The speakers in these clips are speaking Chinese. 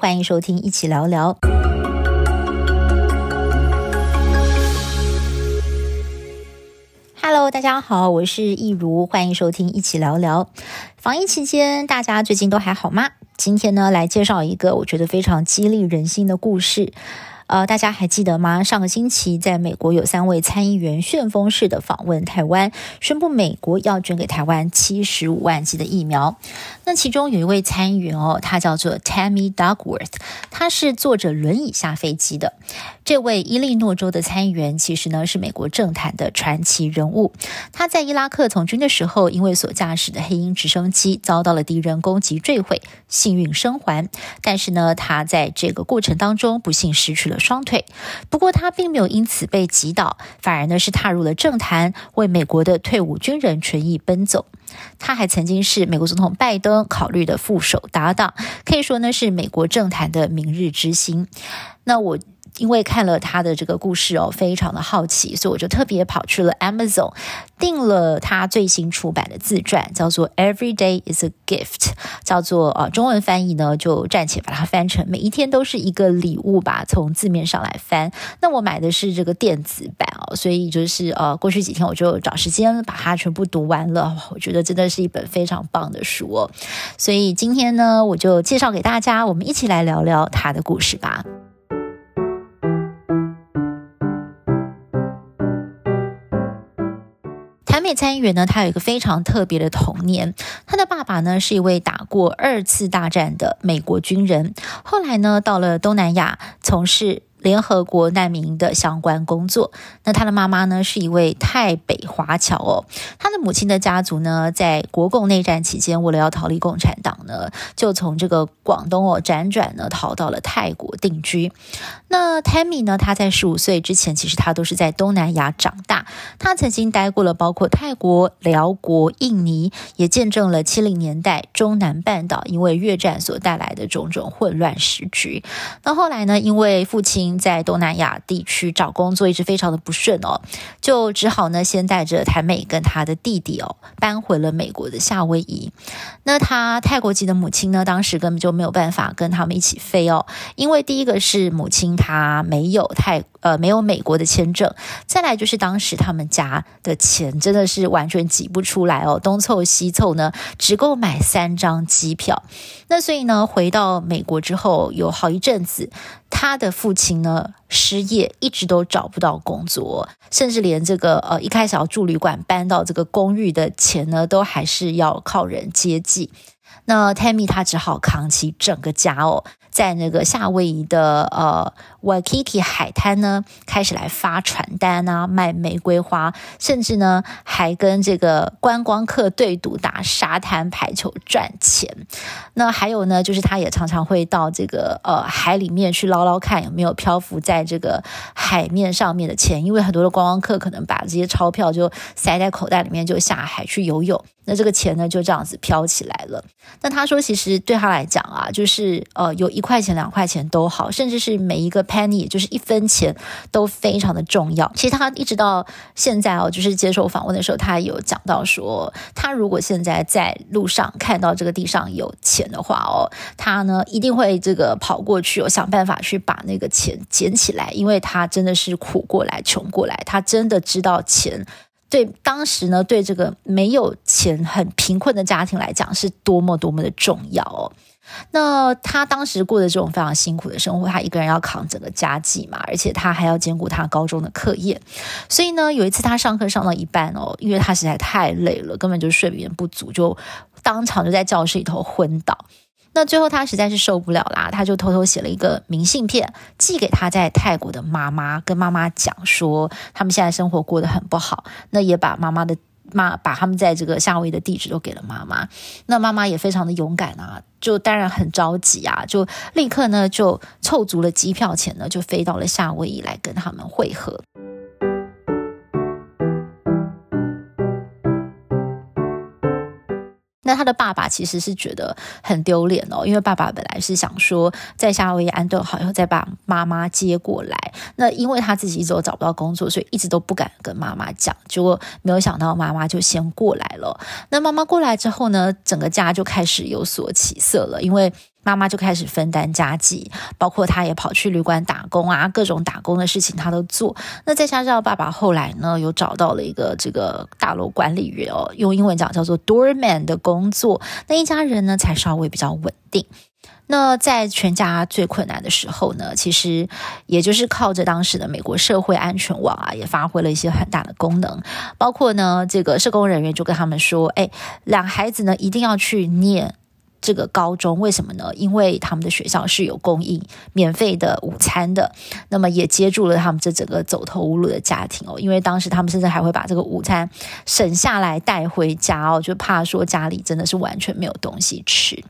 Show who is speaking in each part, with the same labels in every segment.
Speaker 1: 欢迎收听，一起聊聊。Hello，大家好，我是易如，欢迎收听，一起聊聊。防疫期间，大家最近都还好吗？今天呢，来介绍一个我觉得非常激励人心的故事。呃，大家还记得吗？上个星期，在美国有三位参议员旋风式的访问台湾，宣布美国要捐给台湾七十五万剂的疫苗。那其中有一位参议员哦，他叫做 Tammy Duckworth，他是坐着轮椅下飞机的。这位伊利诺州的参议员其实呢是美国政坛的传奇人物。他在伊拉克从军的时候，因为所驾驶的黑鹰直升机遭到了敌人攻击坠毁，幸运生还。但是呢，他在这个过程当中不幸失去了双腿，不过他并没有因此被击倒，反而呢是踏入了政坛，为美国的退伍军人权益奔走。他还曾经是美国总统拜登考虑的副手搭档，可以说呢是美国政坛的明日之星。那我。因为看了他的这个故事哦，非常的好奇，所以我就特别跑去了 Amazon，订了他最新出版的自传，叫做《Every Day Is a Gift》，叫做呃中文翻译呢就暂且把它翻成每一天都是一个礼物吧。从字面上来翻，那我买的是这个电子版哦，所以就是呃过去几天我就找时间把它全部读完了，我觉得真的是一本非常棒的书哦。所以今天呢，我就介绍给大家，我们一起来聊聊他的故事吧。美参议员呢，他有一个非常特别的童年。他的爸爸呢，是一位打过二次大战的美国军人，后来呢，到了东南亚从事。联合国难民的相关工作。那他的妈妈呢，是一位泰北华侨哦。他的母亲的家族呢，在国共内战期间，为了要逃离共产党呢，就从这个广东哦辗转呢，逃到了泰国定居。那 Tammy 呢，他在十五岁之前，其实他都是在东南亚长大。他曾经待过了包括泰国、寮国、印尼，也见证了七零年代中南半岛因为越战所带来的种种混乱时局。那后来呢，因为父亲在东南亚地区找工作一直非常的不顺哦，就只好呢先带着台美跟他的弟弟哦搬回了美国的夏威夷。那他泰国籍的母亲呢，当时根本就没有办法跟他们一起飞哦，因为第一个是母亲她没有泰呃没有美国的签证，再来就是当时他们家的钱真的是完全挤不出来哦，东凑西凑呢只够买三张机票。那所以呢回到美国之后有好一阵子。他的父亲呢，失业，一直都找不到工作，甚至连这个呃一开始要住旅馆搬到这个公寓的钱呢，都还是要靠人接济。那 Tammy 他只好扛起整个家哦。在那个夏威夷的呃 Waikiki 海滩呢，开始来发传单啊，卖玫瑰花，甚至呢还跟这个观光客对赌打沙滩排球赚钱。那还有呢，就是他也常常会到这个呃海里面去捞捞看有没有漂浮在这个海面上面的钱，因为很多的观光客可能把这些钞票就塞在口袋里面就下海去游泳，那这个钱呢就这样子飘起来了。那他说，其实对他来讲啊，就是呃有一。块钱两块钱都好，甚至是每一个 penny，就是一分钱都非常的重要。其实他一直到现在哦，就是接受访问的时候，他有讲到说，他如果现在在路上看到这个地上有钱的话哦，他呢一定会这个跑过去哦，想办法去把那个钱捡起来，因为他真的是苦过来、穷过来，他真的知道钱对当时呢，对这个没有钱、很贫困的家庭来讲是多么多么的重要哦。那他当时过的这种非常辛苦的生活，他一个人要扛整个家计嘛，而且他还要兼顾他高中的课业，所以呢，有一次他上课上到一半哦，因为他实在太累了，根本就睡眠不足，就当场就在教室里头昏倒。那最后他实在是受不了啦，他就偷偷写了一个明信片寄给他在泰国的妈妈，跟妈妈讲说他们现在生活过得很不好，那也把妈妈的。妈把他们在这个夏威夷的地址都给了妈妈，那妈妈也非常的勇敢啊，就当然很着急啊，就立刻呢就凑足了机票钱呢，就飞到了夏威夷来跟他们会合。那他的爸爸其实是觉得很丢脸哦，因为爸爸本来是想说在夏威夷安顿好以后再把妈妈接过来。那因为他自己一直都找不到工作，所以一直都不敢跟妈妈讲。结果没有想到妈妈就先过来了。那妈妈过来之后呢，整个家就开始有所起色了，因为。妈妈就开始分担家计，包括他也跑去旅馆打工啊，各种打工的事情他都做。那再加上爸爸后来呢，又找到了一个这个大楼管理员哦，用英文讲叫做 doorman 的工作，那一家人呢才稍微比较稳定。那在全家最困难的时候呢，其实也就是靠着当时的美国社会安全网啊，也发挥了一些很大的功能，包括呢，这个社工人员就跟他们说，哎，两孩子呢一定要去念。这个高中为什么呢？因为他们的学校是有供应免费的午餐的，那么也接住了他们这整个走投无路的家庭哦。因为当时他们甚至还会把这个午餐省下来带回家哦，就怕说家里真的是完全没有东西吃。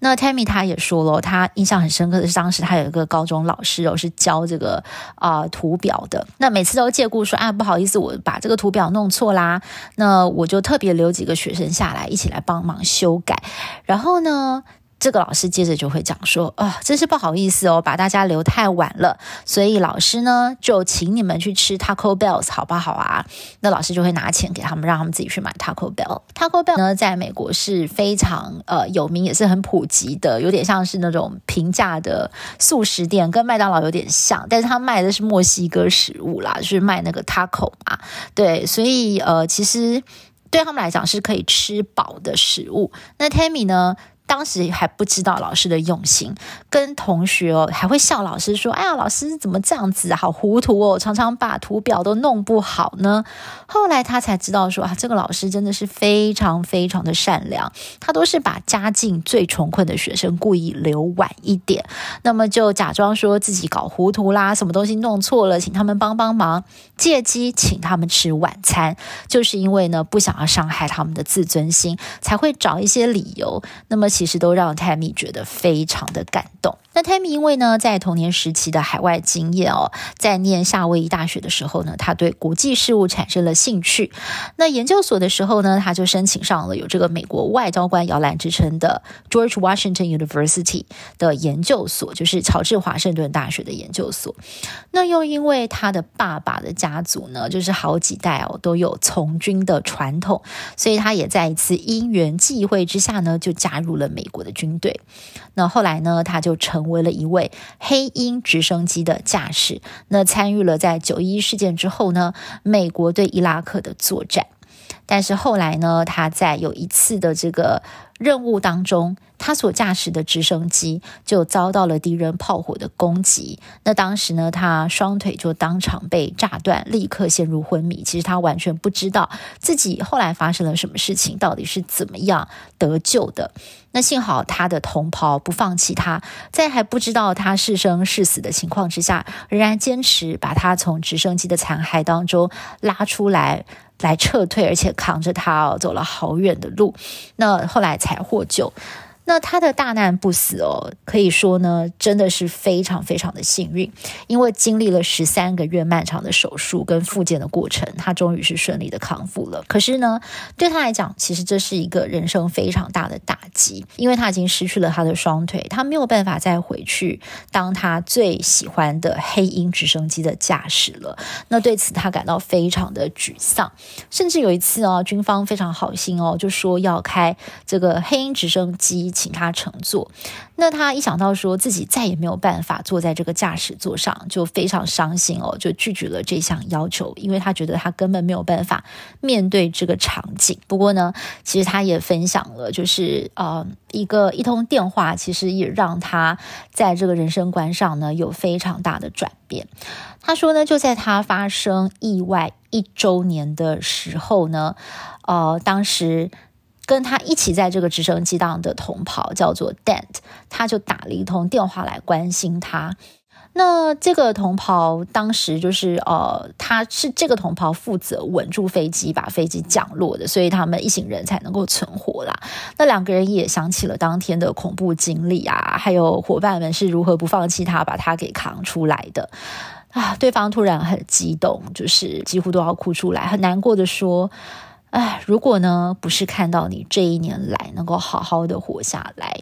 Speaker 1: 那 Tammy 他也说了，他印象很深刻的是当时他有一个高中老师哦，是教这个啊、图表的。那每次都借故说啊，不好意思，我把这个图表弄错啦，那我就特别留几个学生下来一起来帮忙修改，然后。呢，这个老师接着就会讲说，啊、真是不好意思哦，把大家留太晚了，所以老师呢就请你们去吃 Taco Bell 好不好啊？那老师就会拿钱给他们，让他们自己去买 Taco Bell。Taco Bell 呢，在美国是非常呃有名，也是很普及的，有点像是那种平价的速食店，跟麦当劳有点像，但是他卖的是墨西哥食物啦，就是卖那个 Taco 嘛，对，所以呃，其实对他们来讲是可以吃饱的食物。那 Tammy 呢？当时还不知道老师的用心，跟同学哦还会笑老师说：“哎呀，老师怎么这样子啊，好糊涂哦，常常把图表都弄不好呢。”后来他才知道说啊，这个老师真的是非常非常的善良，他都是把家境最穷困的学生故意留晚一点，那么就假装说自己搞糊涂啦，什么东西弄错了，请他们帮帮忙，借机请他们吃晚餐，就是因为呢不想要伤害他们的自尊心，才会找一些理由。那么。其实都让泰米觉得非常的感动。那 Tammy 因为呢，在童年时期的海外经验哦，在念夏威夷大学的时候呢，他对国际事务产生了兴趣。那研究所的时候呢，他就申请上了有这个美国外交官摇篮之称的 George Washington University 的研究所，就是乔治华盛顿大学的研究所。那又因为他的爸爸的家族呢，就是好几代哦都有从军的传统，所以他也在一次因缘际会之下呢，就加入了美国的军队。那后来呢，他就成成为了一位黑鹰直升机的驾驶，那参与了在九一一事件之后呢，美国对伊拉克的作战。但是后来呢，他在有一次的这个任务当中，他所驾驶的直升机就遭到了敌人炮火的攻击。那当时呢，他双腿就当场被炸断，立刻陷入昏迷。其实他完全不知道自己后来发生了什么事情，到底是怎么样得救的。那幸好他的同袍不放弃他，在还不知道他是生是死的情况之下，仍然坚持把他从直升机的残骸当中拉出来。来撤退，而且扛着他，走了好远的路，那后来才获救。那他的大难不死哦，可以说呢，真的是非常非常的幸运，因为经历了十三个月漫长的手术跟复健的过程，他终于是顺利的康复了。可是呢，对他来讲，其实这是一个人生非常大的打击，因为他已经失去了他的双腿，他没有办法再回去当他最喜欢的黑鹰直升机的驾驶了。那对此他感到非常的沮丧，甚至有一次哦，军方非常好心哦，就说要开这个黑鹰直升机。请他乘坐，那他一想到说自己再也没有办法坐在这个驾驶座上，就非常伤心哦，就拒绝了这项要求，因为他觉得他根本没有办法面对这个场景。不过呢，其实他也分享了，就是呃，一个一通电话，其实也让他在这个人生观上呢有非常大的转变。他说呢，就在他发生意外一周年的时候呢，呃，当时。跟他一起在这个直升机上的同袍叫做 Dent，他就打了一通电话来关心他。那这个同袍当时就是呃，他是这个同袍负责稳住飞机，把飞机降落的，所以他们一行人才能够存活啦。那两个人也想起了当天的恐怖经历啊，还有伙伴们是如何不放弃他，把他给扛出来的啊。对方突然很激动，就是几乎都要哭出来，很难过的说。哎，如果呢，不是看到你这一年来能够好好的活下来，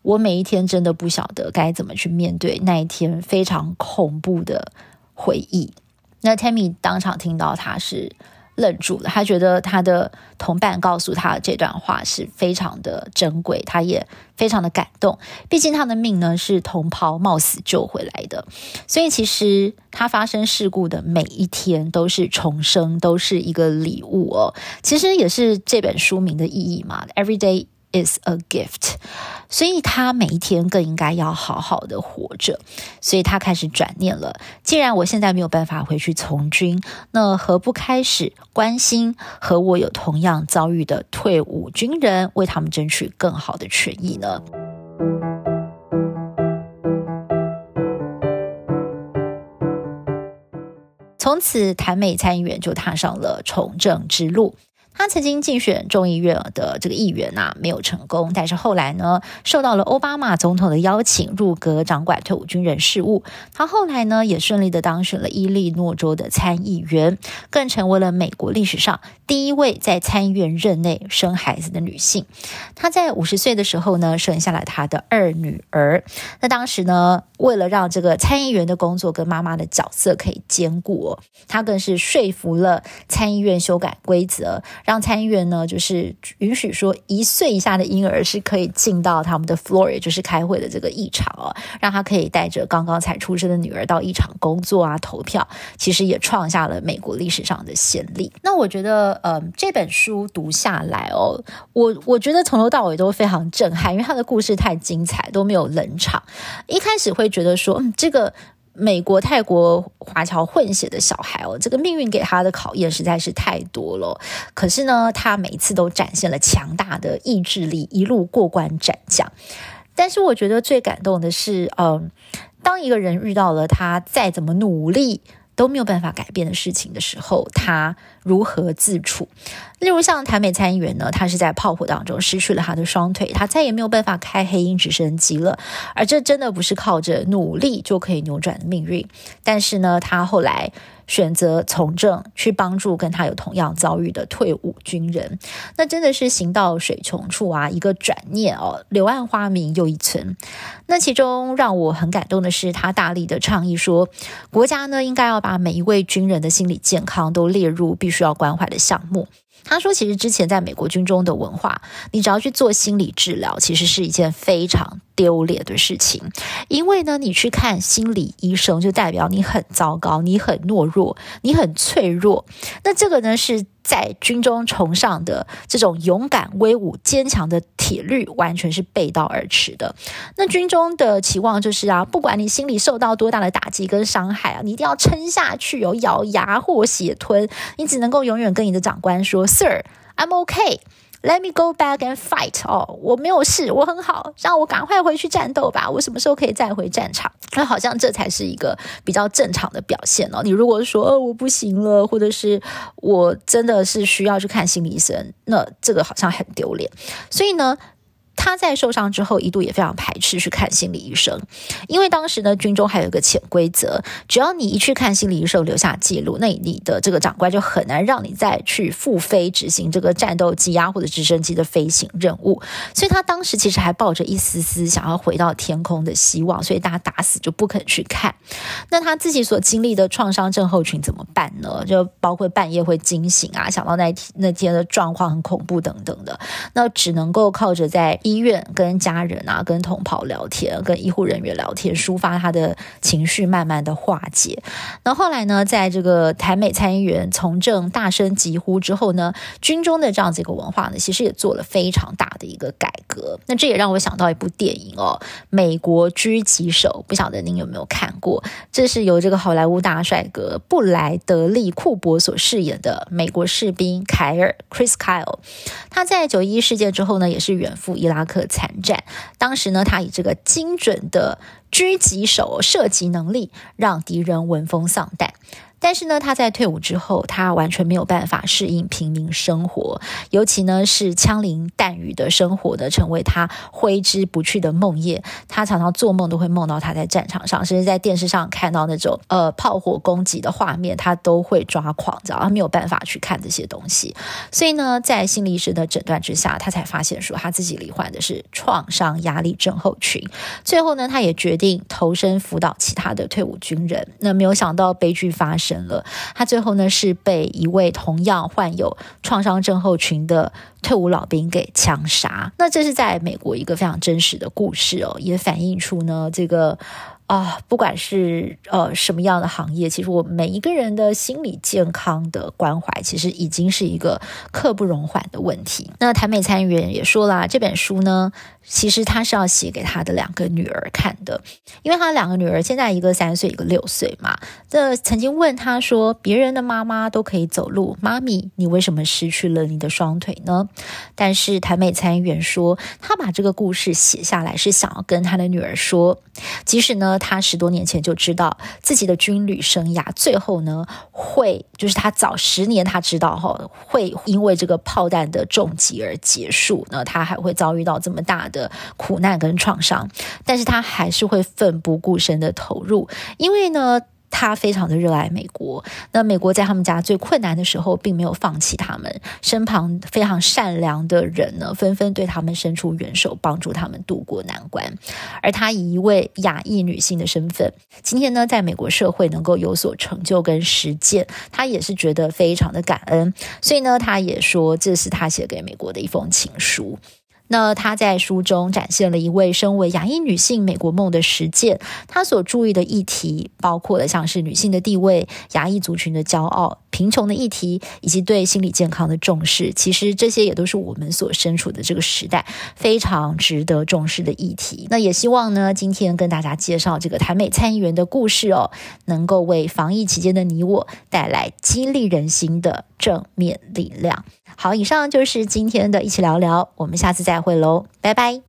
Speaker 1: 我每一天真的不晓得该怎么去面对那一天非常恐怖的回忆。那 Tammy 当场听到他是愣住了。他觉得他的同伴告诉他这段话是非常的珍贵，他也非常的感动。毕竟他的命呢是同袍冒死救回来的，所以其实他发生事故的每一天都是重生，都是一个礼物哦。其实也是这本书名的意义嘛，Every day。is a gift，所以他每一天更应该要好好的活着。所以他开始转念了。既然我现在没有办法回去从军，那何不开始关心和我有同样遭遇的退伍军人，为他们争取更好的权益呢？从此，谭美参议员就踏上了从政之路。他曾经竞选众议院的这个议员呐、啊，没有成功。但是后来呢，受到了奥巴马总统的邀请，入阁掌管退伍军人事务。他后来呢，也顺利的当选了伊利诺州的参议员，更成为了美国历史上第一位在参议院任内生孩子的女性。她在五十岁的时候呢，生下了她的二女儿。那当时呢，为了让这个参议员的工作跟妈妈的角色可以兼顾哦，她更是说服了参议院修改规则。让参议院呢，就是允许说一岁以下的婴儿是可以进到他们的 floor，也就是开会的这个议场哦，让他可以带着刚刚才出生的女儿到议场工作啊、投票，其实也创下了美国历史上的先例。那我觉得，嗯、呃，这本书读下来哦，我我觉得从头到尾都非常震撼，因为他的故事太精彩，都没有冷场。一开始会觉得说，嗯，这个。美国泰国华侨混血的小孩哦，这个命运给他的考验实在是太多了。可是呢，他每一次都展现了强大的意志力，一路过关斩将。但是我觉得最感动的是，嗯，当一个人遇到了他再怎么努力，都没有办法改变的事情的时候，他如何自处？例如像台美参议员呢，他是在炮火当中失去了他的双腿，他再也没有办法开黑鹰直升机了。而这真的不是靠着努力就可以扭转的命运。但是呢，他后来。选择从政去帮助跟他有同样遭遇的退伍军人，那真的是行到水穷处啊！一个转念哦，柳暗花明又一村。那其中让我很感动的是，他大力的倡议说，国家呢应该要把每一位军人的心理健康都列入必须要关怀的项目。他说，其实之前在美国军中的文化，你只要去做心理治疗，其实是一件非常丢脸的事情。因为呢，你去看心理医生，就代表你很糟糕，你很懦弱，你很脆弱。那这个呢，是。在军中崇尚的这种勇敢、威武、坚强的铁律，完全是背道而驰的。那军中的期望就是啊，不管你心里受到多大的打击跟伤害啊，你一定要撑下去，有咬牙或血吞。你只能够永远跟你的长官说：“Sir，I'm OK。” Let me go back and fight 哦，我没有事，我很好，让我赶快回去战斗吧。我什么时候可以再回战场？那好像这才是一个比较正常的表现哦。你如果说，哦，我不行了，或者是我真的是需要去看心理医生，那这个好像很丢脸。所以呢，他在受伤之后，一度也非常排斥去看心理医生，因为当时呢，军中还有一个潜规则，只要你一去看心理医生，留下记录，那你的这个长官就很难让你再去复飞执行这个战斗机啊或者直升机的飞行任务。所以他当时其实还抱着一丝丝想要回到天空的希望，所以大家打死就不肯去看。那他自己所经历的创伤症候群怎么办呢？就包括半夜会惊醒啊，想到那天那天的状况很恐怖等等的，那只能够靠着在。医院跟家人啊，跟同袍聊天，跟医护人员聊天，抒发他的情绪，慢慢的化解。那后来呢，在这个台美参议员从政大声疾呼之后呢，军中的这样子一个文化呢，其实也做了非常大的一个改革。那这也让我想到一部电影哦，《美国狙击手》，不晓得您有没有看过？这是由这个好莱坞大帅哥布莱德利库珀所饰演的美国士兵凯尔 （Chris Kyle）。他在九一一事件之后呢，也是远赴伊拉克。克参战，当时呢，他以这个精准的狙击手射击能力，让敌人闻风丧胆。但是呢，他在退伍之后，他完全没有办法适应平民生活，尤其呢是枪林弹雨的生活呢，成为他挥之不去的梦魇。他常常做梦都会梦到他在战场上，甚至在电视上看到那种呃炮火攻击的画面，他都会抓狂，知道他没有办法去看这些东西。所以呢，在心理医生的诊断之下，他才发现说他自己罹患的是创伤压力症候群。最后呢，他也决定投身辅导其他的退伍军人。那没有想到悲剧发生。生了。他最后呢是被一位同样患有创伤症候群的退伍老兵给枪杀。那这是在美国一个非常真实的故事哦，也反映出呢这个。啊，不管是呃什么样的行业，其实我们每一个人的心理健康的关怀，其实已经是一个刻不容缓的问题。那台美参议员也说了，这本书呢，其实他是要写给他的两个女儿看的，因为他两个女儿现在一个三岁，一个六岁嘛。这曾经问他说：“别人的妈妈都可以走路，妈咪，你为什么失去了你的双腿呢？”但是台美参议员说，他把这个故事写下来是想要跟他的女儿说，即使呢。他十多年前就知道自己的军旅生涯最后呢，会就是他早十年他知道哈会因为这个炮弹的重击而结束，那他还会遭遇到这么大的的苦难跟创伤，但是他还是会奋不顾身的投入，因为呢。他非常的热爱美国，那美国在他们家最困难的时候，并没有放弃他们，身旁非常善良的人呢，纷纷对他们伸出援手，帮助他们渡过难关。而他以一位亚裔女性的身份，今天呢，在美国社会能够有所成就跟实践，他也是觉得非常的感恩。所以呢，他也说，这是他写给美国的一封情书。那他在书中展现了一位身为牙裔女性美国梦的实践。他所注意的议题包括了像是女性的地位、牙裔族群的骄傲、贫穷的议题，以及对心理健康的重视。其实这些也都是我们所身处的这个时代非常值得重视的议题。那也希望呢，今天跟大家介绍这个台美参议员的故事哦，能够为防疫期间的你我带来激励人心的正面力量。好，以上就是今天的一起聊聊，我们下次再会喽，拜拜。